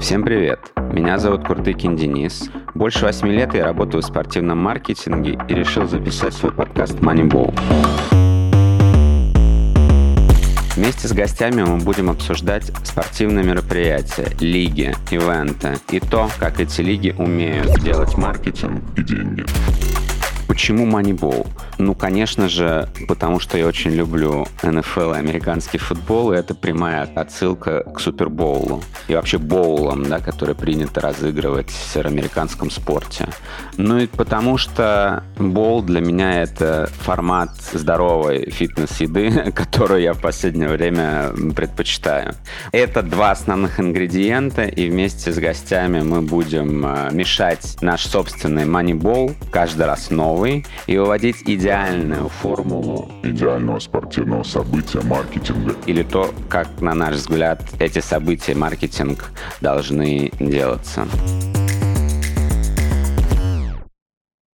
Всем привет! Меня зовут Куртыкин Денис. Больше восьми лет я работаю в спортивном маркетинге и решил записать свой подкаст Moneyball. Вместе с гостями мы будем обсуждать спортивные мероприятия, лиги, ивенты и то, как эти лиги умеют делать маркетинг и деньги. Почему Moneyball? Ну, конечно же, потому что я очень люблю НФЛ и американский футбол, и это прямая отсылка к Супербоулу и вообще боулам, да, которые принято разыгрывать в североамериканском спорте. Ну и потому что боул для меня это формат здоровой фитнес-еды, которую я в последнее время предпочитаю. Это два основных ингредиента, и вместе с гостями мы будем э, мешать наш собственный Moneyball каждый раз новый и выводить идеальный идеальную формулу идеального спортивного события маркетинга. Или то, как, на наш взгляд, эти события маркетинг должны делаться.